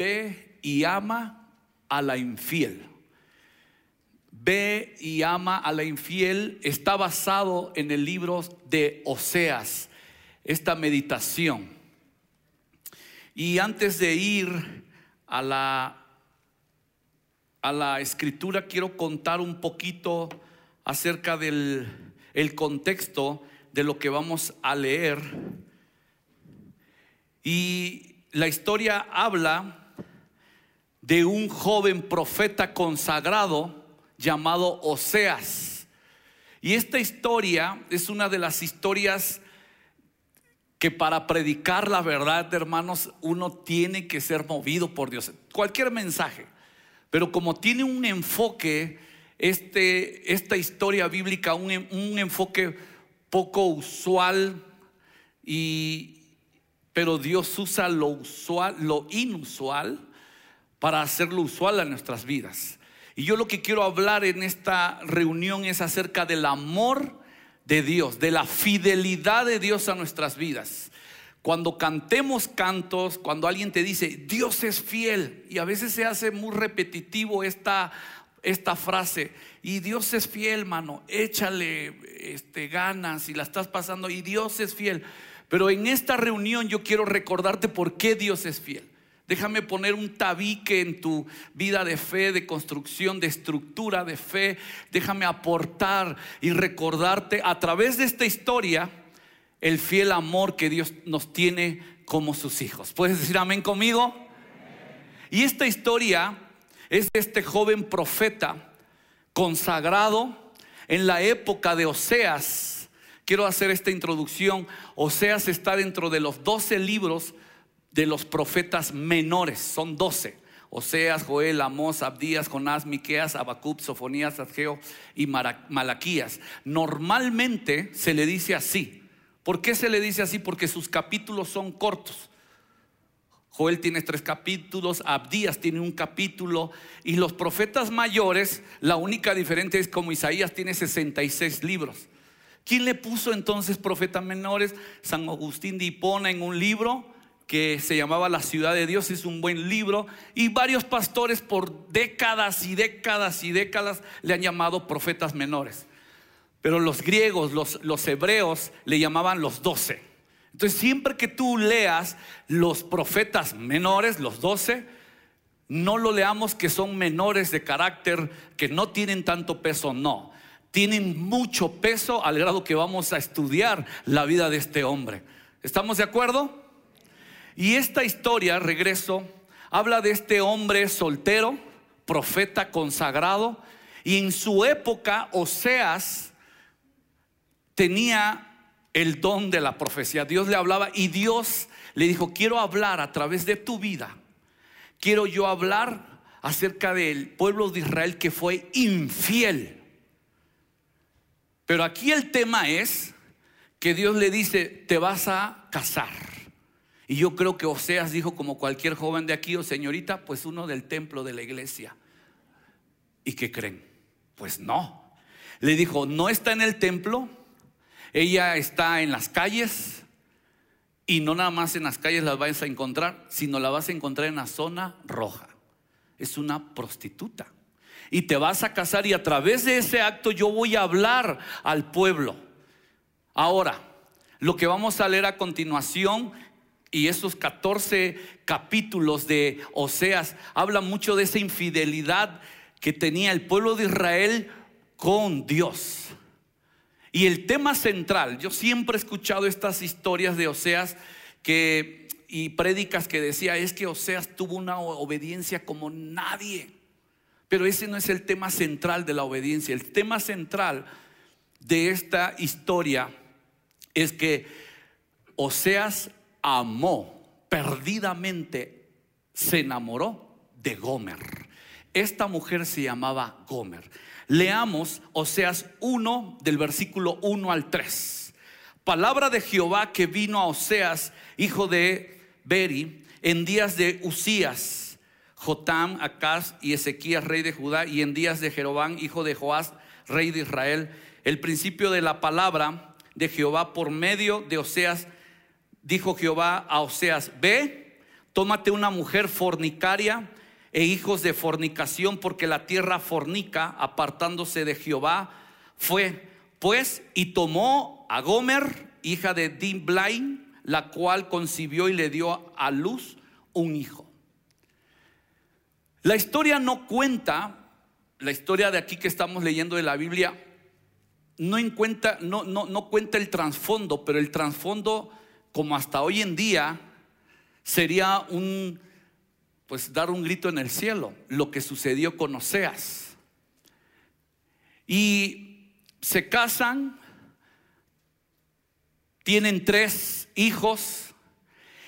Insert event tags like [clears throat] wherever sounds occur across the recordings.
ve y ama a la infiel. Ve y ama a la infiel está basado en el libro de Oseas, esta meditación. Y antes de ir a la, a la escritura, quiero contar un poquito acerca del el contexto de lo que vamos a leer. Y la historia habla de un joven profeta consagrado llamado Oseas. Y esta historia es una de las historias que para predicar la verdad, hermanos, uno tiene que ser movido por Dios. Cualquier mensaje. Pero como tiene un enfoque, este, esta historia bíblica, un, un enfoque poco usual, y, pero Dios usa lo usual, lo inusual, para hacerlo usual a nuestras vidas. Y yo lo que quiero hablar en esta reunión es acerca del amor de Dios, de la fidelidad de Dios a nuestras vidas. Cuando cantemos cantos, cuando alguien te dice, Dios es fiel, y a veces se hace muy repetitivo esta, esta frase, y Dios es fiel, mano, échale este, ganas y la estás pasando, y Dios es fiel. Pero en esta reunión yo quiero recordarte por qué Dios es fiel. Déjame poner un tabique en tu vida de fe, de construcción, de estructura de fe. Déjame aportar y recordarte a través de esta historia el fiel amor que Dios nos tiene como sus hijos. ¿Puedes decir amén conmigo? Y esta historia es de este joven profeta consagrado en la época de Oseas. Quiero hacer esta introducción. Oseas está dentro de los doce libros de los profetas menores, son doce. Oseas, Joel, Amós, Abdías, Jonás, Miqueas, Abacub, Sofonías, Adgeo y Malaquías. Normalmente se le dice así. ¿Por qué se le dice así? Porque sus capítulos son cortos. Joel tiene tres capítulos, Abdías tiene un capítulo y los profetas mayores, la única diferencia es como Isaías tiene 66 libros. ¿Quién le puso entonces profetas menores? San Agustín de Hipona en un libro que se llamaba La ciudad de Dios, es un buen libro, y varios pastores por décadas y décadas y décadas le han llamado profetas menores. Pero los griegos, los, los hebreos, le llamaban los doce. Entonces, siempre que tú leas los profetas menores, los doce, no lo leamos que son menores de carácter, que no tienen tanto peso, no. Tienen mucho peso al grado que vamos a estudiar la vida de este hombre. ¿Estamos de acuerdo? Y esta historia, regreso, habla de este hombre soltero, profeta consagrado, y en su época Oseas tenía el don de la profecía. Dios le hablaba y Dios le dijo, quiero hablar a través de tu vida, quiero yo hablar acerca del pueblo de Israel que fue infiel. Pero aquí el tema es que Dios le dice, te vas a casar. Y yo creo que Oseas dijo como cualquier joven de aquí o señorita, pues uno del templo de la iglesia. ¿Y qué creen? Pues no. Le dijo, no está en el templo, ella está en las calles y no nada más en las calles las vas a encontrar, sino la vas a encontrar en la zona roja. Es una prostituta. Y te vas a casar y a través de ese acto yo voy a hablar al pueblo. Ahora, lo que vamos a leer a continuación y esos 14 capítulos de Oseas hablan mucho de esa infidelidad que tenía el pueblo de Israel con Dios. Y el tema central, yo siempre he escuchado estas historias de Oseas y prédicas que decía es que Oseas tuvo una obediencia como nadie. Pero ese no es el tema central de la obediencia. El tema central de esta historia es que Oseas amó perdidamente, se enamoró de Gomer. Esta mujer se llamaba Gomer. Leamos Oseas 1 del versículo 1 al 3. Palabra de Jehová que vino a Oseas, hijo de Beri, en días de Usías, Jotam, Acaz y Ezequías, rey de Judá, y en días de Jeroboam, hijo de Joás, rey de Israel, el principio de la palabra de Jehová por medio de Oseas dijo Jehová a Oseas, ve, tómate una mujer fornicaria e hijos de fornicación, porque la tierra fornica, apartándose de Jehová, fue pues y tomó a Gomer, hija de Dimblain, la cual concibió y le dio a luz un hijo. La historia no cuenta, la historia de aquí que estamos leyendo de la Biblia, no, encuentra, no, no, no cuenta el trasfondo, pero el trasfondo, como hasta hoy en día, sería un, pues dar un grito en el cielo, lo que sucedió con Oseas. Y se casan, tienen tres hijos,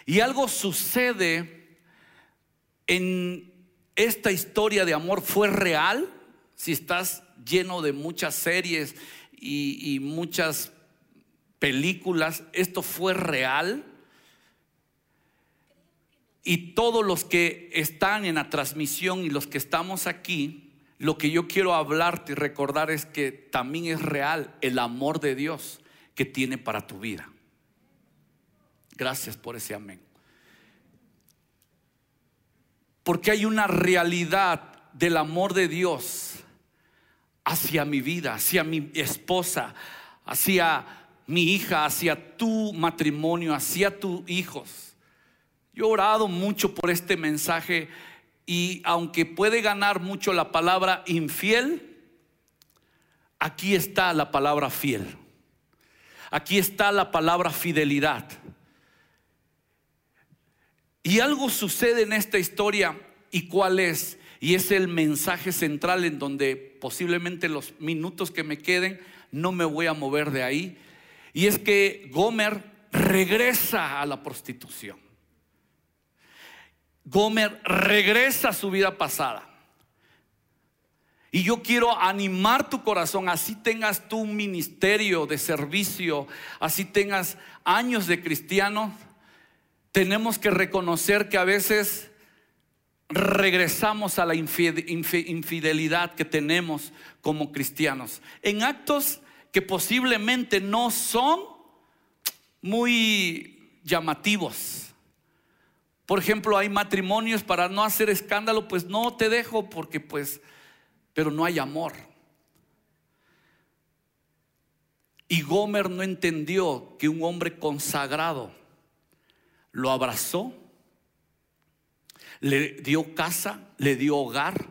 y algo sucede en esta historia de amor, fue real, si estás lleno de muchas series y, y muchas películas, esto fue real. Y todos los que están en la transmisión y los que estamos aquí, lo que yo quiero hablarte y recordar es que también es real el amor de Dios que tiene para tu vida. Gracias por ese amén. Porque hay una realidad del amor de Dios hacia mi vida, hacia mi esposa, hacia mi hija, hacia tu matrimonio, hacia tus hijos. Yo he orado mucho por este mensaje y aunque puede ganar mucho la palabra infiel, aquí está la palabra fiel. Aquí está la palabra fidelidad. Y algo sucede en esta historia y cuál es. Y es el mensaje central en donde posiblemente los minutos que me queden no me voy a mover de ahí. Y es que Gomer regresa a la prostitución. Gomer regresa a su vida pasada. Y yo quiero animar tu corazón, así tengas tu ministerio de servicio, así tengas años de cristiano, tenemos que reconocer que a veces regresamos a la infidelidad que tenemos como cristianos, en actos que posiblemente no son muy llamativos. Por ejemplo, hay matrimonios para no hacer escándalo, pues no te dejo porque pues, pero no hay amor. Y Gomer no entendió que un hombre consagrado lo abrazó, le dio casa, le dio hogar,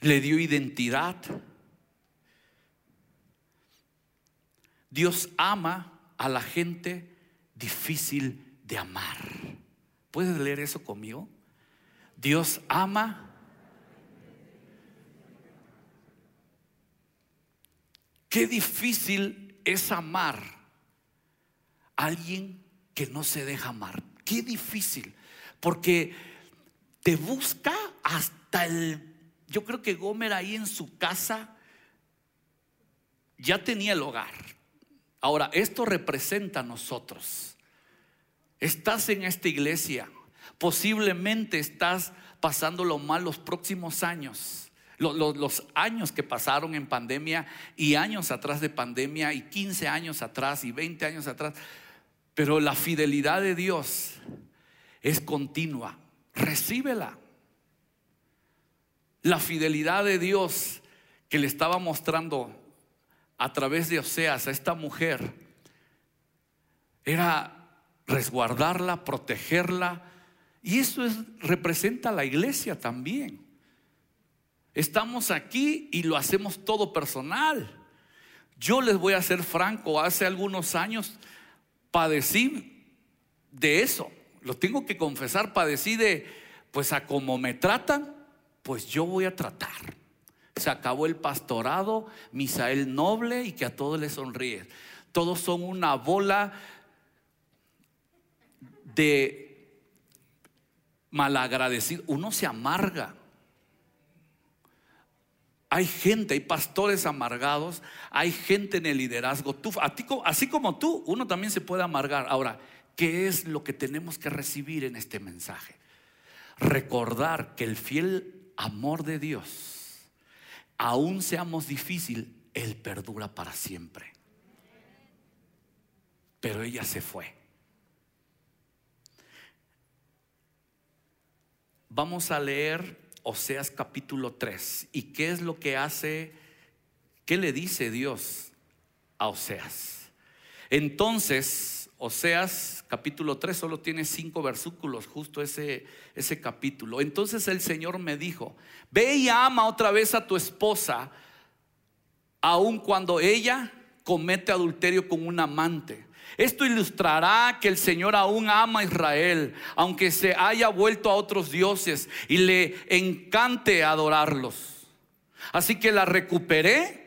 le dio identidad. Dios ama a la gente difícil de amar. ¿Puedes leer eso conmigo? Dios ama. Qué difícil es amar a alguien que no se deja amar. Qué difícil. Porque te busca hasta el... Yo creo que Gomer ahí en su casa ya tenía el hogar. Ahora, esto representa a nosotros. Estás en esta iglesia, posiblemente estás pasándolo mal los próximos años. Los, años que pasaron en pandemia y años atrás de pandemia y 15 años atrás y 20 años atrás. Pero la fidelidad de Dios es continua. Recíbela. La fidelidad de Dios que le estaba mostrando a través de Oseas a esta mujer era resguardarla, protegerla. Y eso es, representa a la iglesia también. Estamos aquí y lo hacemos todo personal. Yo les voy a ser franco, hace algunos años padecí de eso. Lo tengo que confesar, padecí de, pues a como me tratan, pues yo voy a tratar. Se acabó el pastorado, Misael noble y que a todos les sonríe. Todos son una bola de malagradecido, uno se amarga. Hay gente, hay pastores amargados, hay gente en el liderazgo. Tú, así como tú, uno también se puede amargar. Ahora, ¿qué es lo que tenemos que recibir en este mensaje? Recordar que el fiel amor de Dios, aún seamos difícil, Él perdura para siempre. Pero ella se fue. Vamos a leer Oseas capítulo 3. ¿Y qué es lo que hace? ¿Qué le dice Dios a Oseas? Entonces Oseas capítulo 3 solo tiene cinco versículos, justo ese, ese capítulo. Entonces el Señor me dijo, ve y ama otra vez a tu esposa, aun cuando ella comete adulterio con un amante. Esto ilustrará que el Señor aún ama a Israel, aunque se haya vuelto a otros dioses y le encante adorarlos. Así que la recuperé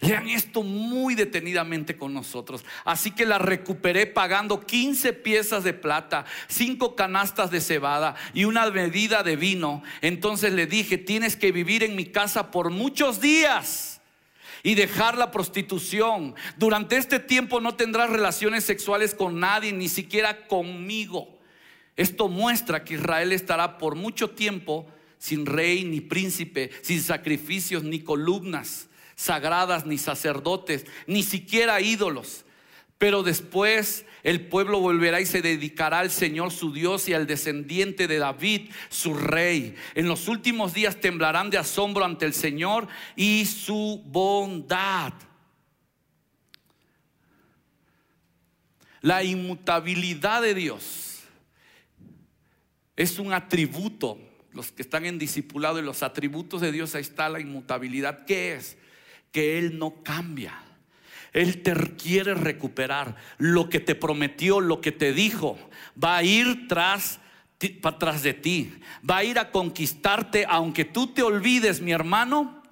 Lean esto muy detenidamente con nosotros. Así que la recuperé pagando 15 piezas de plata, 5 canastas de cebada y una medida de vino. Entonces le dije, tienes que vivir en mi casa por muchos días y dejar la prostitución. Durante este tiempo no tendrás relaciones sexuales con nadie, ni siquiera conmigo. Esto muestra que Israel estará por mucho tiempo sin rey ni príncipe, sin sacrificios ni columnas sagradas, ni sacerdotes, ni siquiera ídolos. Pero después el pueblo volverá y se dedicará al Señor su Dios y al descendiente de David, su rey. En los últimos días temblarán de asombro ante el Señor y su bondad. La inmutabilidad de Dios es un atributo. Los que están en discipulado y los atributos de Dios, ahí está la inmutabilidad. ¿Qué es? Que Él no cambia. Él te quiere recuperar lo que te prometió, lo que te dijo. Va a ir tras, tras de ti. Va a ir a conquistarte aunque tú te olvides, mi hermano.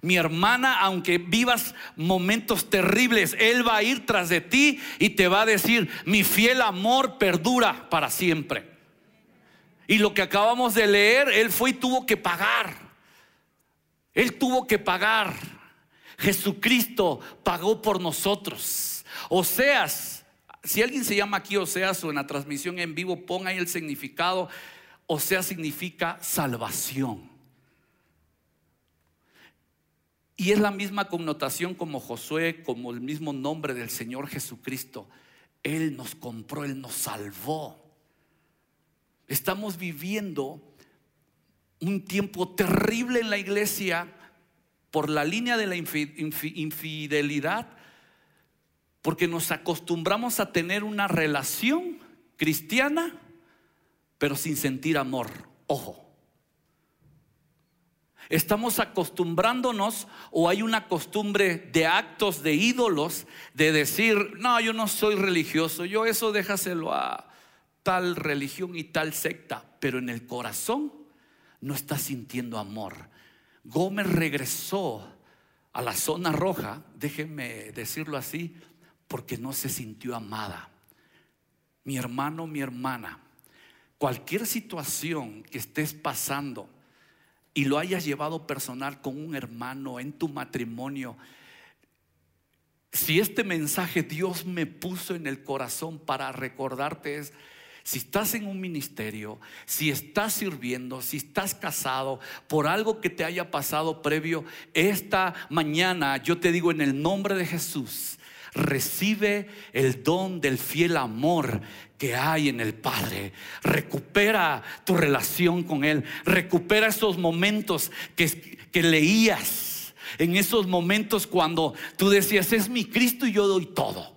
Mi hermana, aunque vivas momentos terribles, Él va a ir tras de ti y te va a decir, mi fiel amor perdura para siempre. Y lo que acabamos de leer, Él fue y tuvo que pagar. Él tuvo que pagar. Jesucristo pagó por nosotros. Oseas, si alguien se llama aquí Oseas o en la transmisión en vivo, ponga ahí el significado. Oseas significa salvación. Y es la misma connotación como Josué, como el mismo nombre del Señor Jesucristo. Él nos compró, Él nos salvó. Estamos viviendo un tiempo terrible en la iglesia por la línea de la infidelidad, porque nos acostumbramos a tener una relación cristiana, pero sin sentir amor. Ojo. Estamos acostumbrándonos o hay una costumbre de actos de ídolos de decir, no, yo no soy religioso, yo eso déjaselo a tal religión y tal secta, pero en el corazón no está sintiendo amor. Gómez regresó a la zona roja, déjenme decirlo así, porque no se sintió amada. Mi hermano, mi hermana, cualquier situación que estés pasando y lo hayas llevado personal con un hermano en tu matrimonio, si este mensaje Dios me puso en el corazón para recordarte es, si estás en un ministerio, si estás sirviendo, si estás casado, por algo que te haya pasado previo, esta mañana yo te digo en el nombre de Jesús, recibe el don del fiel amor que hay en el Padre. Recupera tu relación con Él. Recupera esos momentos que, que leías. En esos momentos cuando tú decías, es mi Cristo y yo doy todo.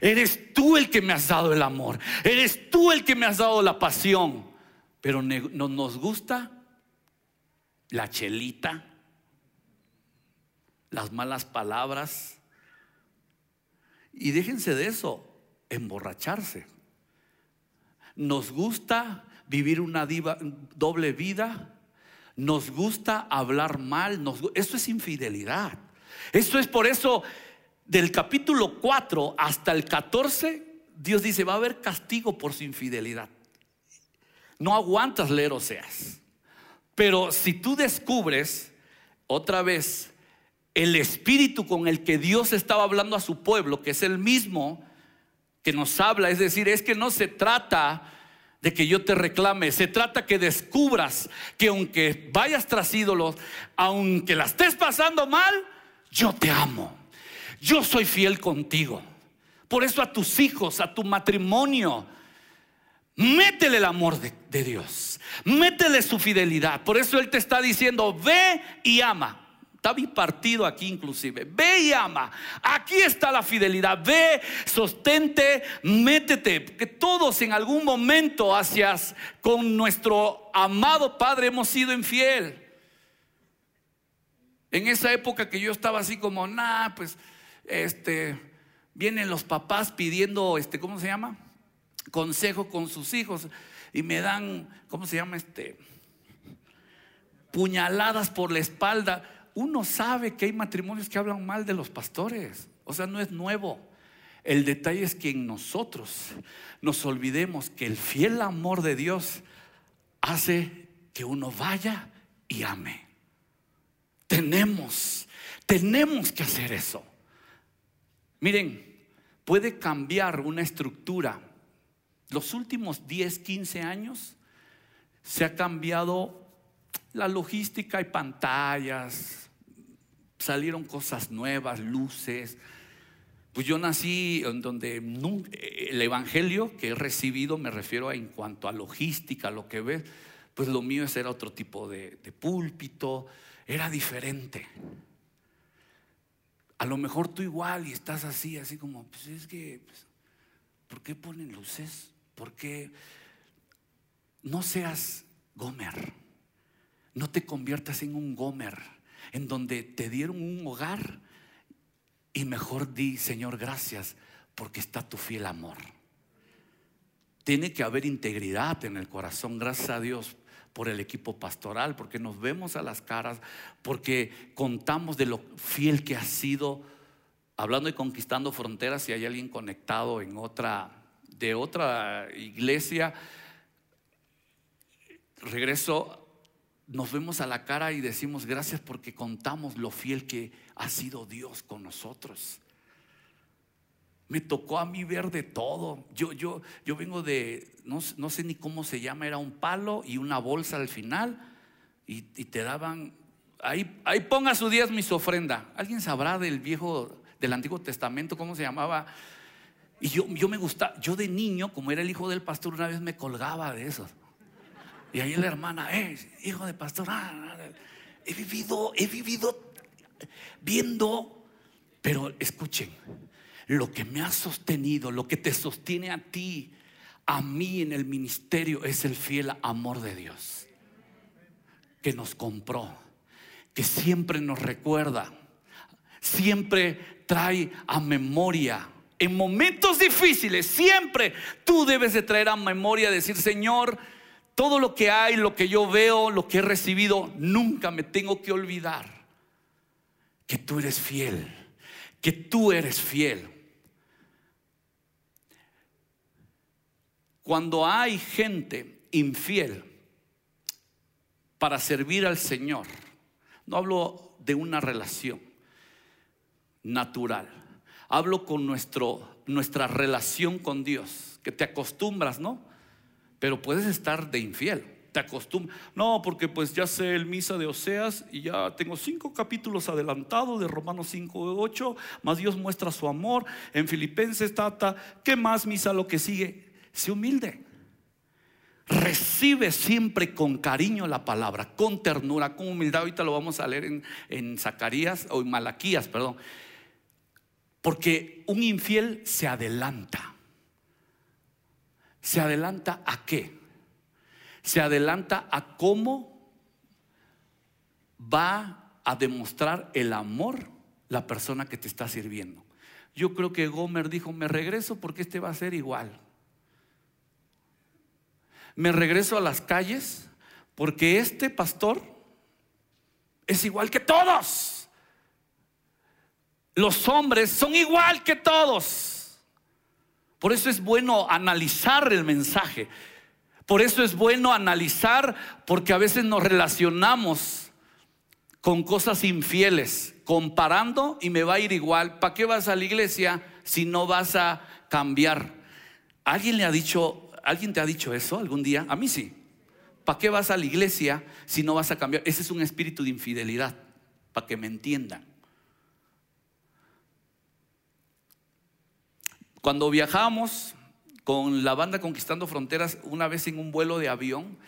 Eres tú el que me has dado el amor. Eres tú el que me has dado la pasión. Pero no nos gusta la chelita, las malas palabras. Y déjense de eso, emborracharse. Nos gusta vivir una doble vida. Nos gusta hablar mal. eso es infidelidad. Eso es por eso del capítulo 4 hasta el 14, Dios dice, va a haber castigo por su infidelidad. No aguantas leer Oseas. Pero si tú descubres otra vez el espíritu con el que Dios estaba hablando a su pueblo, que es el mismo que nos habla, es decir, es que no se trata de que yo te reclame, se trata que descubras que aunque vayas tras ídolos, aunque la estés pasando mal, yo te amo yo soy fiel contigo. Por eso a tus hijos, a tu matrimonio, Métele el amor de, Dios. Métele su fidelidad. Por eso Él te está diciendo, ve y ama. Está bipartido aquí inclusive. Ve y ama. Aquí está la fidelidad. Ve, sostente, métete. Que todos en algún momento hacias con nuestro amado Padre hemos sido infiel. En esa época que yo estaba así como, nah, pues, este, vienen los papás pidiendo, este, ¿cómo se llama? Consejo con sus hijos y me dan, ¿cómo se llama? Este, puñaladas por la espalda. Uno sabe que hay matrimonios que hablan mal de los pastores, o sea, no es nuevo. El detalle es que en nosotros nos olvidemos que el fiel amor de Dios hace que uno vaya y ame. Tenemos, tenemos que hacer eso. Miren, puede cambiar una estructura. Los últimos 10, 15 años se ha cambiado la logística y pantallas, salieron cosas nuevas, luces. Pues yo nací en donde el evangelio que he recibido, me refiero en cuanto a logística, lo que ves, pues lo mío era otro tipo de púlpito, era diferente. A lo mejor tú igual y estás así, así como, pues es que, pues, ¿por qué ponen luces? ¿Por qué no seas Gomer? No te conviertas en un Gomer, en donde te dieron un hogar y mejor di, Señor, gracias, porque está tu fiel amor. Tiene que haber integridad en el corazón, gracias a Dios por el equipo pastoral, porque nos vemos a las caras, porque contamos de lo fiel que ha sido, hablando y conquistando fronteras, si hay alguien conectado en otra, de otra iglesia, regreso, nos vemos a la cara y decimos gracias porque contamos lo fiel que ha sido Dios con nosotros. Me tocó a mí ver de todo. Yo, yo, yo vengo de, no, sé ni cómo se llama, era un palo y una bolsa al final y, te daban, ahí, ahí ponga su días mi ofrenda. ¿Alguien sabrá del viejo, del Antiguo Testamento, cómo se llamaba? Y yo, yo me gustaba, yo de niño, como era el hijo del pastor, una vez me colgaba de esos. Y ahí la hermana, eh, hijo de pastor, ah, ah, ah". he vivido, he vivido viendo, pero escuchen, lo que me ha sostenido, lo que te sostiene a ti, a mí en el ministerio, es el fiel amor de Dios, que nos compró, que siempre nos recuerda, siempre trae a memoria. En momentos difíciles, siempre tú debes de traer a memoria, decir, Señor, todo lo que hay, lo que yo veo, lo que he recibido, nunca me tengo que olvidar que tú eres fiel, que tú eres fiel. Cuando hay gente infiel para servir al Señor, no hablo de una relación natural, hablo con nuestro, nuestra relación con Dios, que te acostumbras, ¿no? Pero puedes estar de infiel, te acostumbras. No, porque pues ya sé el misa de Oseas y ya tengo cinco capítulos adelantados de Romanos 5, 8, más Dios muestra su amor. En Filipenses, tata, ¿qué más misa lo que sigue? Sé humilde. Recibe siempre con cariño la palabra, con ternura, con humildad. Ahorita lo vamos a leer en, en Zacarías o en Malaquías, perdón. Porque un infiel se adelanta. ¿Se adelanta a qué? Se adelanta a cómo va a demostrar el amor la persona que te está sirviendo. Yo creo que Gomer dijo, me regreso porque este va a ser igual me regreso a las calles porque este pastor es igual que todos. Los hombres son igual que todos. Por eso es bueno analizar el mensaje. Por eso es bueno analizar porque a veces nos relacionamos con cosas infieles, comparando y me va a ir igual. ¿Para qué vas a la iglesia si no vas a cambiar? ¿Alguien le ha dicho ¿Alguien te ha dicho eso algún día? A mí sí. ¿Para qué vas a la iglesia si no vas a cambiar? Ese es un espíritu de infidelidad, para que me entiendan. Cuando viajamos con la banda Conquistando Fronteras, una vez en un vuelo de avión,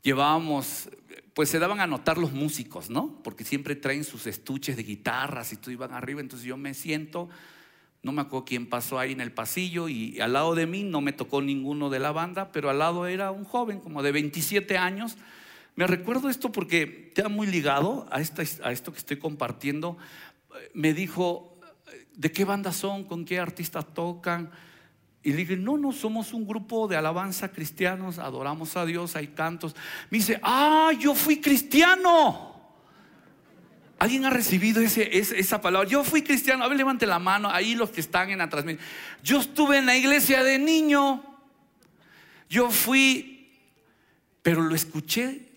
llevábamos, pues se daban a notar los músicos, ¿no? Porque siempre traen sus estuches de guitarras y todo iban arriba, entonces yo me siento, no me acuerdo quién pasó ahí en el pasillo y al lado de mí no me tocó ninguno de la banda, pero al lado era un joven como de 27 años. Me recuerdo esto porque ha muy ligado a, esta, a esto que estoy compartiendo. Me dijo, ¿de qué banda son? ¿Con qué artistas tocan? Y le dije, no, no, somos un grupo de alabanza cristianos, adoramos a Dios, hay cantos. Me dice, ah, yo fui cristiano. ¿Alguien ha recibido ese, esa palabra? Yo fui cristiano. A ver, levante la mano. Ahí los que están en la transmisión. Yo estuve en la iglesia de niño. Yo fui, pero lo escuché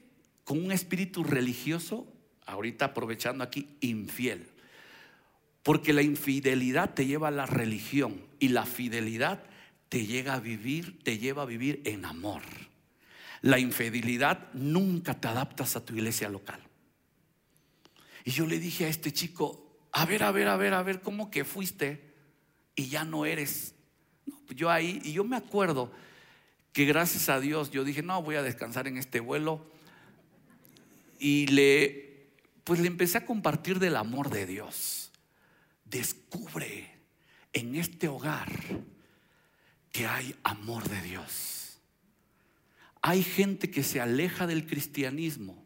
con un espíritu religioso, ahorita aprovechando aquí, infiel. Porque la infidelidad te lleva a la religión y la fidelidad te llega a vivir, te lleva a vivir en amor. La infidelidad nunca te adaptas a tu iglesia local. Y yo le dije a este chico, a ver, a ver, a ver, a ver, ¿cómo que fuiste y ya no eres? Pues yo ahí, y yo me acuerdo que gracias a Dios yo dije, no, voy a descansar en este vuelo. Y le, pues le empecé a compartir del amor de Dios. Descubre en este hogar que hay amor de Dios. Hay gente que se aleja del cristianismo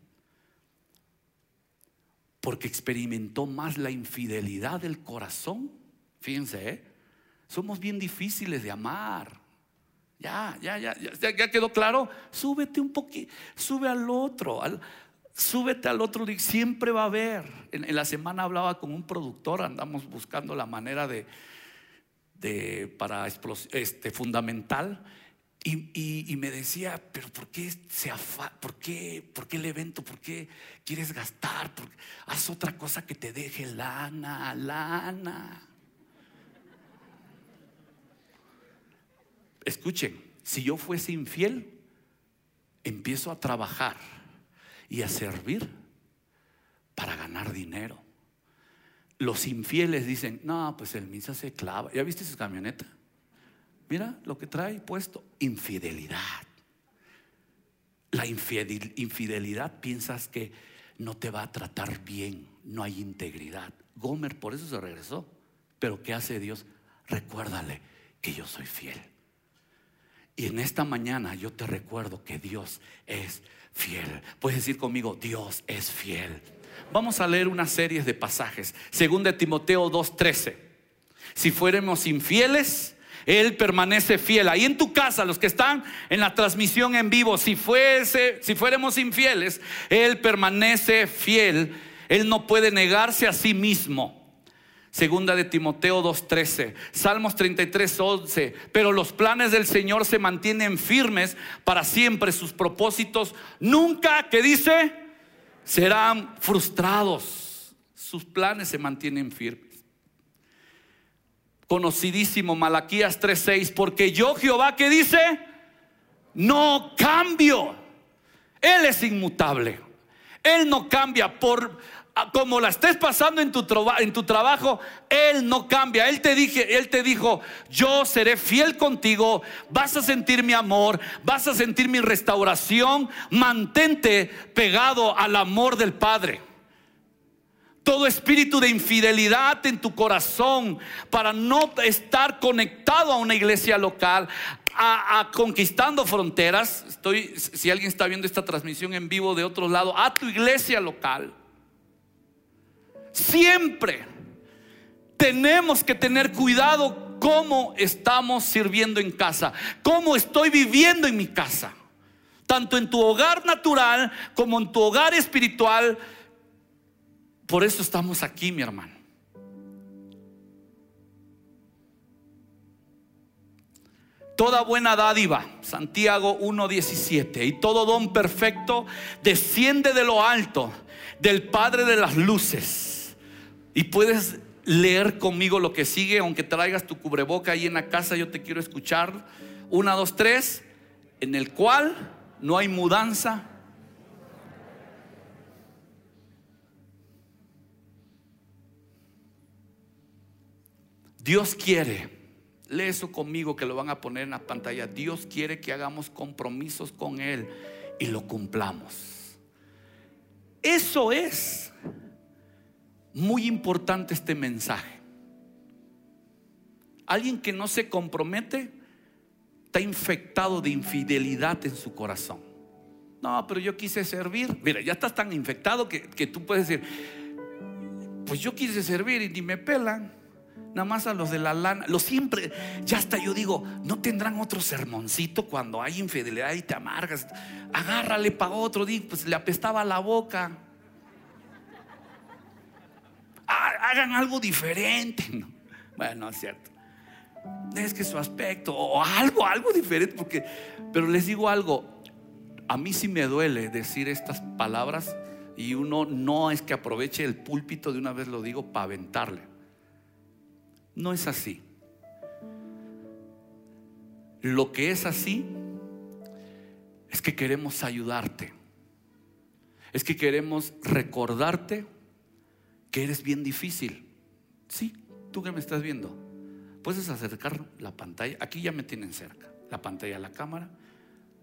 porque experimentó más la infidelidad del corazón. Fíjense, ¿eh? somos bien difíciles de amar. Ya, ya, ya, ya, quedó claro. Súbete un poquito, sube al otro, súbete al otro. Siempre va a haber. En, en la semana hablaba con un productor, andamos buscando la manera de, de, para este, fundamental. Y, me decía, pero ¿por qué, se por, qué, ¿por qué el evento? ¿Por qué quieres gastar? haz otra cosa que te deje lana, lana. Escuchen, si yo fuese infiel, empiezo a trabajar y a servir para ganar dinero. Los infieles dicen, no, pues el misa se clava. ¿Ya viste su camioneta? Mira lo que trae puesto, infidelidad. La infidelidad piensas que no te va a tratar bien, no hay integridad. Gomer por eso se regresó. Pero ¿qué hace Dios? Recuérdale que yo soy fiel. Y en esta mañana yo te recuerdo que Dios es fiel. Puedes decir conmigo, Dios es fiel. Vamos a leer una serie de pasajes. Según de Timoteo 2:13. Si fuéramos infieles, él permanece fiel. Ahí en tu casa, los que están en la transmisión en vivo, si fuese, fuéramos infieles, él permanece fiel. Él no puede negarse a sí mismo. Segunda de Timoteo 2:13, Salmos 33:11, pero los planes del Señor se mantienen firmes para siempre, sus propósitos nunca, que dice, serán frustrados. Sus planes se mantienen firmes. Conocidísimo Malaquías 3:6, porque yo Jehová que dice, no cambio. Él es inmutable. Él no cambia por como la estés pasando en tu, en tu trabajo, Él no cambia. Él te, dije, él te dijo, yo seré fiel contigo, vas a sentir mi amor, vas a sentir mi restauración, mantente pegado al amor del Padre. Todo espíritu de infidelidad en tu corazón para no estar conectado a una iglesia local, a, conquistando fronteras. Estoy, si alguien está viendo esta transmisión en vivo de otro lado, a tu iglesia local Siempre tenemos que tener cuidado cómo estamos sirviendo en casa, cómo estoy viviendo en mi casa, tanto en tu hogar natural como en tu hogar espiritual. Por eso estamos aquí, mi hermano. Toda buena dádiva, Santiago 1.17, y todo don perfecto desciende de lo alto, del Padre de las Luces y puedes leer conmigo lo que sigue, aunque traigas tu cubreboca ahí en la casa, yo te quiero escuchar. Una, dos, tres, en el cual no hay mudanza. Dios quiere Lee eso conmigo que lo van a poner en la pantalla. Dios quiere que hagamos compromisos con Él y lo cumplamos. Eso es muy importante este mensaje. Alguien que no se compromete está infectado de infidelidad en su corazón. No, pero yo quise servir. Mira, ya estás tan infectado que, que tú puedes decir, pues yo quise servir y ni me pelan. Nada más a los de la lana. Lo siempre, ya hasta yo digo, ¿no tendrán otro sermoncito cuando hay infidelidad y te amargas? Agárrale para otro, pues le apestaba la boca. Hagan algo diferente. Bueno, es cierto. Es que su aspecto, o algo, algo diferente, porque, pero les digo algo, a mí sí me duele decir estas palabras y uno no es que aproveche el púlpito de una vez lo digo para aventarle. No es así. Lo que es así es que queremos ayudarte. Es que queremos recordarte que eres bien difícil. Sí, tú que me estás viendo. Puedes acercar la pantalla. Aquí ya me tienen cerca. La pantalla, la cámara.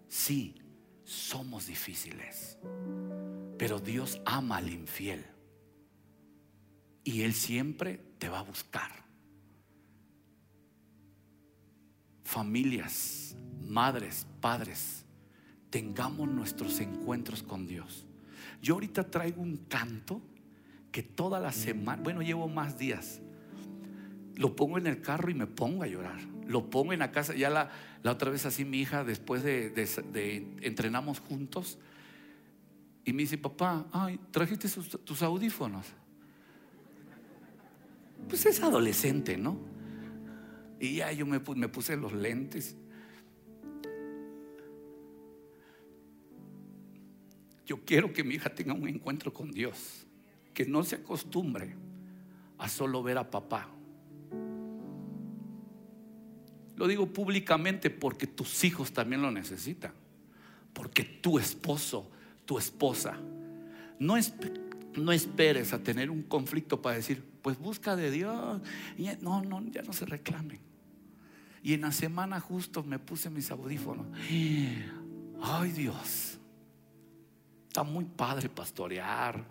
Sí, somos difíciles. Pero Dios ama al infiel. Y Él siempre te va a buscar. Familias, madres, padres, tengamos nuestros encuentros con Dios. Yo ahorita traigo un canto que toda la semana, bueno, llevo más días, lo pongo en el carro y me pongo a llorar. Lo pongo en la casa, ya la, otra vez así mi hija, después de, de entrenamos juntos, y me dice, papá, ay, trajiste tus audífonos. Pues es adolescente, ¿no? Y ya yo me, me puse los lentes. Yo quiero que mi hija tenga un encuentro con Dios, que no se acostumbre a solo ver a papá. Lo digo públicamente porque tus hijos también lo necesitan, porque tu esposo tu esposa. No, no esperes a tener un conflicto para decir, pues busca de Dios. no, no, ya no se reclamen. Y en la semana justo me puse mis audífonos. Ay Dios, está muy padre pastorear,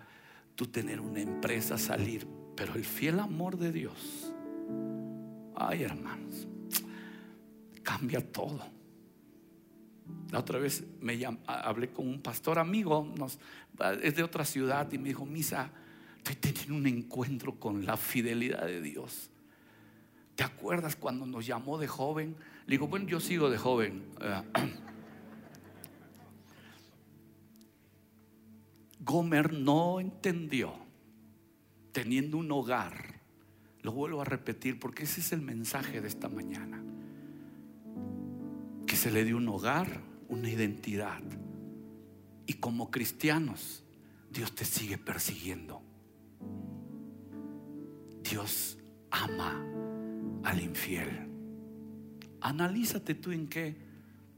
tú tener una empresa, salir, pero el fiel amor de Dios, ay hermanos, cambia todo. La otra vez me hablé con un pastor amigo, es de otra ciudad, y me dijo, Misa, estoy teniendo un encuentro con la fidelidad de Dios. ¿Te acuerdas cuando nos llamó de joven? Le digo, bueno, yo sigo de joven. [clears throat] Gomer no entendió, teniendo un hogar, lo vuelvo a repetir porque ese es el mensaje de esta mañana se le dio un hogar, una identidad. Y como cristianos, Dios te sigue persiguiendo. Dios ama al infiel. Analízate tú en qué.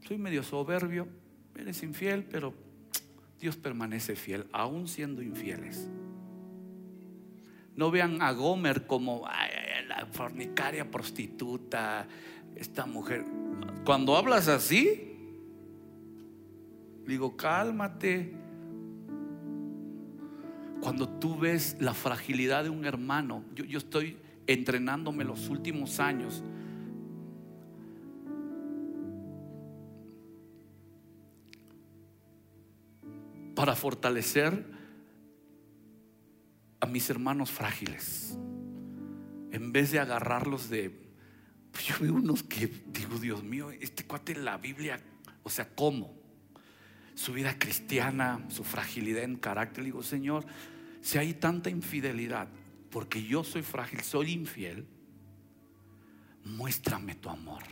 Soy medio soberbio, eres infiel, pero Dios permanece fiel, aún siendo infieles. No vean a Gomer como la fornicaria prostituta, esta mujer. Cuando hablas así, digo, cálmate. Cuando tú ves la fragilidad de un hermano, yo, yo estoy entrenándome los últimos años. Para fortalecer a mis hermanos frágiles. En vez de agarrarlos de pues yo veo unos que digo, Dios mío, este cuate en la Biblia, o sea, ¿cómo? Su vida cristiana, su fragilidad en carácter. digo, Señor, si hay tanta infidelidad, porque yo soy frágil, soy infiel, muéstrame tu amor.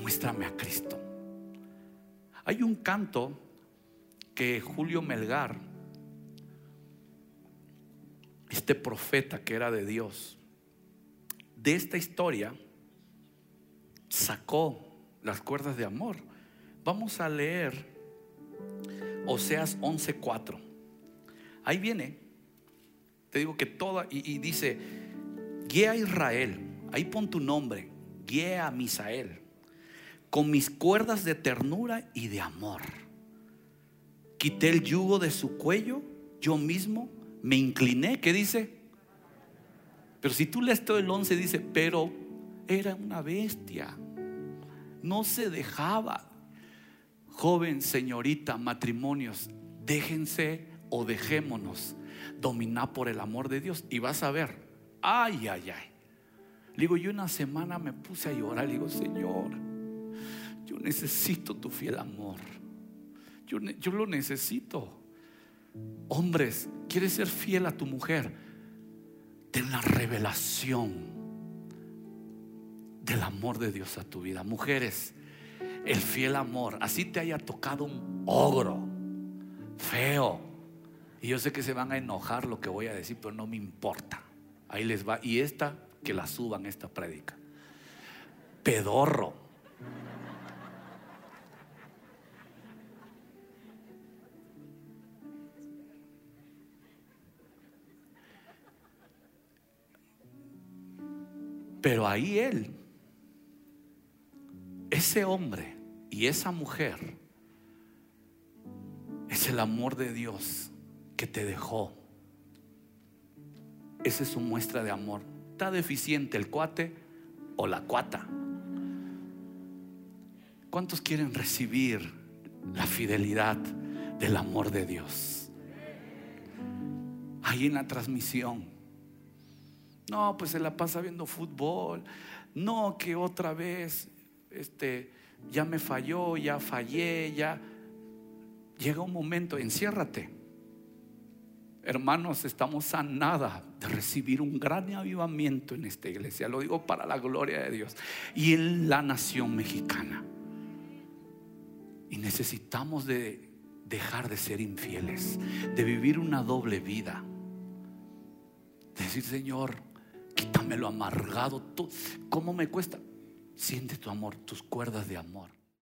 Muéstrame a Cristo. Hay un canto que Julio Melgar, este profeta que era de Dios, de esta historia sacó las cuerdas de amor. Vamos a leer Oseas 11:4. Ahí viene. Te digo que toda, y, dice, guía a Israel. ahí pon tu nombre, guía a Misael, con mis cuerdas de ternura y de amor. Quité el yugo de su cuello, yo mismo me incliné, ¿qué dice? Pero si tú lees todo el 11 dice, pero era una bestia, no se dejaba. Joven, señorita, matrimonios, déjense o dejémonos dominar por el amor de Dios y vas a ver, ay, ay, ay. Le digo, yo una semana me puse a llorar, digo, Señor, yo necesito tu fiel amor. Yo, yo lo necesito. Hombres, ¿quieres ser fiel a tu mujer? Ten la revelación del amor de Dios a tu vida. Mujeres, el fiel amor, así te haya tocado un ogro, feo. Y yo sé que se van a enojar lo que voy a decir, pero no me importa. Ahí les va. Y esta, que la suban esta prédica. Pedorro. Pero ahí él, ese hombre y esa mujer, es el amor de Dios que te dejó. Esa es su muestra de amor. ¿Está deficiente el cuate o la cuata? ¿Cuántos quieren recibir la fidelidad del amor de Dios? Ahí en la transmisión. No, pues se la pasa viendo fútbol. No, que otra vez, este, ya me falló, ya fallé, ya. Llega un momento, enciérrate. Hermanos, estamos a nada de recibir un gran avivamiento en esta iglesia. Lo digo para la gloria de Dios. Y en la nación mexicana. Y necesitamos de dejar de ser infieles, de vivir una doble vida. Decir, Señor, quítame lo amargado. ¿Cómo me cuesta? Siente tu amor, tus cuerdas de amor.